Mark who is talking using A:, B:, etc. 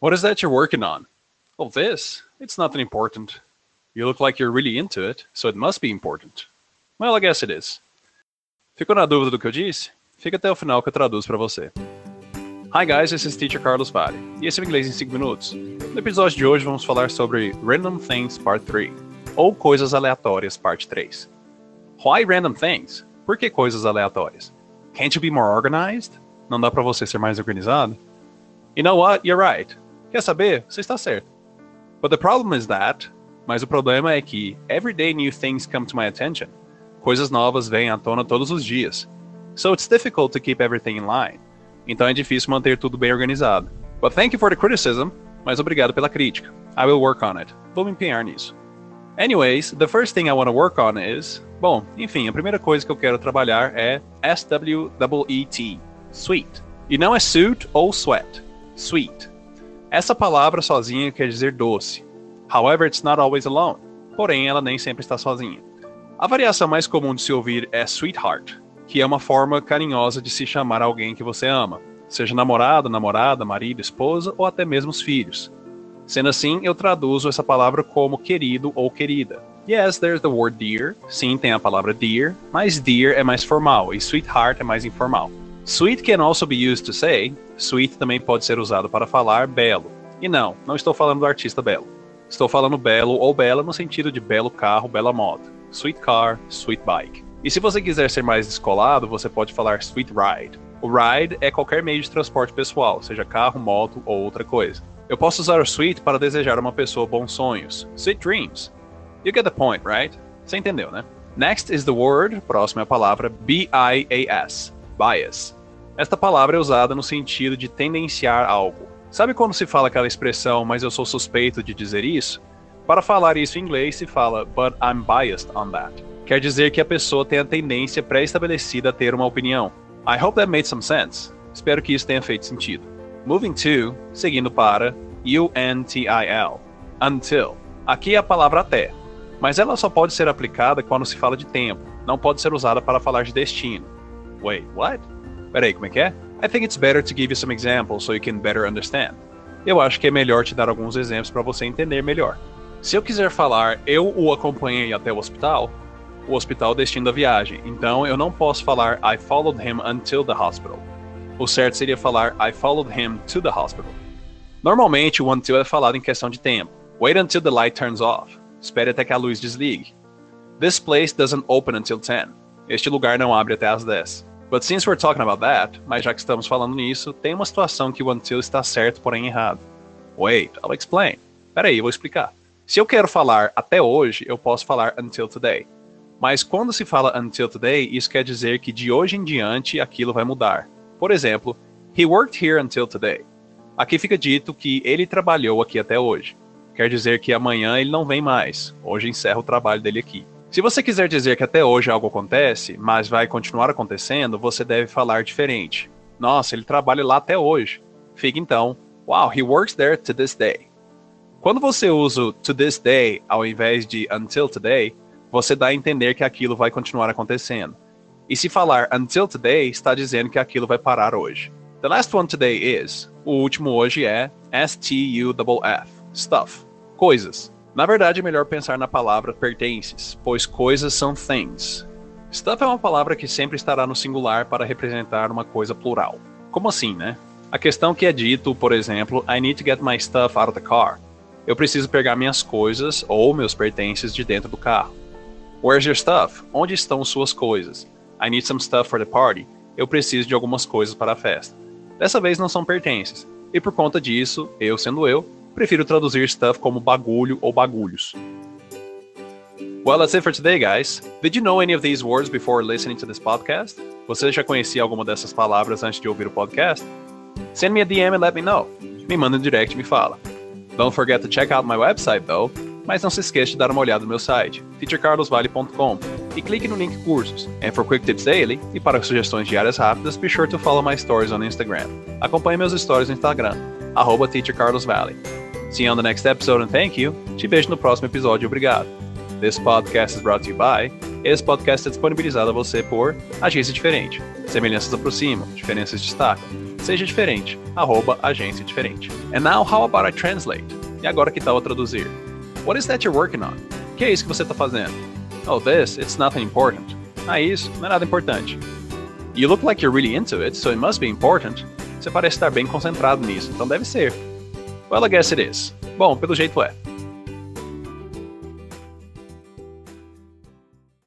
A: What is that you're working on? Oh, this? It's nothing important. You look like you're really into it, so it must be important. Well, I guess it is. Ficou na dúvida do que eu disse? Fica até o final que eu traduzo para você. Hi guys, this is Teacher Carlos Vale, e esse é o Inglês em 5 Minutos. No episódio de hoje vamos falar sobre Random Things Part 3, ou Coisas Aleatórias Parte 3. Why random things? Por que coisas aleatórias? Can't you be more organized? Não dá para você ser mais organizado? You know what? You're right. Quer saber? Você está certo. But the problem is that, mas o problema é que everyday new things come to my attention. Coisas novas vêm à tona todos os dias. So it's difficult to keep everything in line. Então é difícil manter tudo bem organizado. But thank you for the criticism, mas obrigado pela crítica. I will work on it. Vou me empenhar nisso. Anyways, the first thing I want to work on is. Bom, enfim, a primeira coisa que eu quero trabalhar é S-W-E-E-T. Sweet. E não é suit ou sweat. Sweet. Essa palavra sozinha quer dizer doce. However, it's not always alone. Porém, ela nem sempre está sozinha. A variação mais comum de se ouvir é sweetheart, que é uma forma carinhosa de se chamar alguém que você ama, seja namorado, namorada, marido, esposa ou até mesmo os filhos. Sendo assim, eu traduzo essa palavra como querido ou querida. Yes, there's the word dear. Sim, tem a palavra dear, mas dear é mais formal e sweetheart é mais informal. Sweet can also be used to say. Sweet também pode ser usado para falar belo. E não, não estou falando do artista belo. Estou falando belo ou bela no sentido de belo carro, bela moto. Sweet car, sweet bike. E se você quiser ser mais descolado, você pode falar sweet ride. O ride é qualquer meio de transporte pessoal, seja carro, moto ou outra coisa. Eu posso usar o sweet para desejar uma pessoa bons sonhos. Sweet dreams. You get the point, right? Você entendeu, né? Next is the word, próxima é a palavra B-I-A-S, bias. Esta palavra é usada no sentido de tendenciar algo. Sabe quando se fala aquela expressão, mas eu sou suspeito de dizer isso? Para falar isso em inglês se fala, but I'm biased on that. Quer dizer que a pessoa tem a tendência pré-estabelecida a ter uma opinião. I hope that made some sense. Espero que isso tenha feito sentido. Moving to, seguindo para U-N-T-I-L, until. Aqui é a palavra até, mas ela só pode ser aplicada quando se fala de tempo, não pode ser usada para falar de destino. Wait, what? Peraí, como é que é? I think it's better to give you some examples so you can better understand. Eu acho que é melhor te dar alguns exemplos para você entender melhor. Se eu quiser falar eu o acompanhei até o hospital, o hospital destino da viagem, então eu não posso falar I followed him until the hospital. O certo seria falar I followed him to the hospital. Normalmente, o until é falado em questão de tempo. Wait until the light turns off. Espere até que a luz desligue. This place doesn't open until 10. Este lugar não abre até às 10. But since we're talking about that, mas já que estamos falando nisso, tem uma situação que o until está certo, porém errado. Wait, I'll explain. Peraí, eu vou explicar. Se eu quero falar até hoje, eu posso falar until today. Mas quando se fala until today, isso quer dizer que de hoje em diante aquilo vai mudar. Por exemplo, he worked here until today. Aqui fica dito que ele trabalhou aqui até hoje. Quer dizer que amanhã ele não vem mais. Hoje encerra o trabalho dele aqui. Se você quiser dizer que até hoje algo acontece, mas vai continuar acontecendo, você deve falar diferente. Nossa, ele trabalha lá até hoje. Fica então, wow, he works there to this day. Quando você usa o to this day ao invés de until today, você dá a entender que aquilo vai continuar acontecendo. E se falar until today, está dizendo que aquilo vai parar hoje. The last one today is. O último hoje é S-T-U-F-F. Stuff. Coisas. Na verdade, é melhor pensar na palavra pertences, pois coisas são things. Stuff é uma palavra que sempre estará no singular para representar uma coisa plural. Como assim, né? A questão que é dito, por exemplo, I need to get my stuff out of the car. Eu preciso pegar minhas coisas ou meus pertences de dentro do carro. Where's your stuff? Onde estão suas coisas? I need some stuff for the party. Eu preciso de algumas coisas para a festa. Dessa vez não são pertences. E por conta disso, eu sendo eu, prefiro traduzir stuff como bagulho ou bagulhos. Well, that's it for today, guys. Did you know any of these words before listening to this podcast? Você já conhecia alguma dessas palavras antes de ouvir o podcast? Send me a DM and let me know. Me manda um direct e me fala. Don't forget to check out my website, though. Mas não se esqueça de dar uma olhada no meu site, teachercarlosvale.com, e clique no link cursos. And for quick tips daily, e para sugestões diárias rápidas, be sure to follow my stories on Instagram. Acompanhe meus stories no Instagram, teachercarlosvale. See you on the next episode and thank you. Te vejo no próximo episódio obrigado. This podcast is brought to you by. Esse podcast é disponibilizado a você por Agência Diferente. Semelhanças aproximam, diferenças destacam. Seja diferente. Arroba agência diferente. And now how about I translate? E agora que tal eu traduzir? What is that you're working on? Que é isso que você está fazendo? Oh, this, it's nothing important. Ah, isso, não é nada importante. You look like you're really into it, so it must be important. Você parece estar bem concentrado nisso, então deve ser. Well, I guess it is. Bom, pelo jeito é.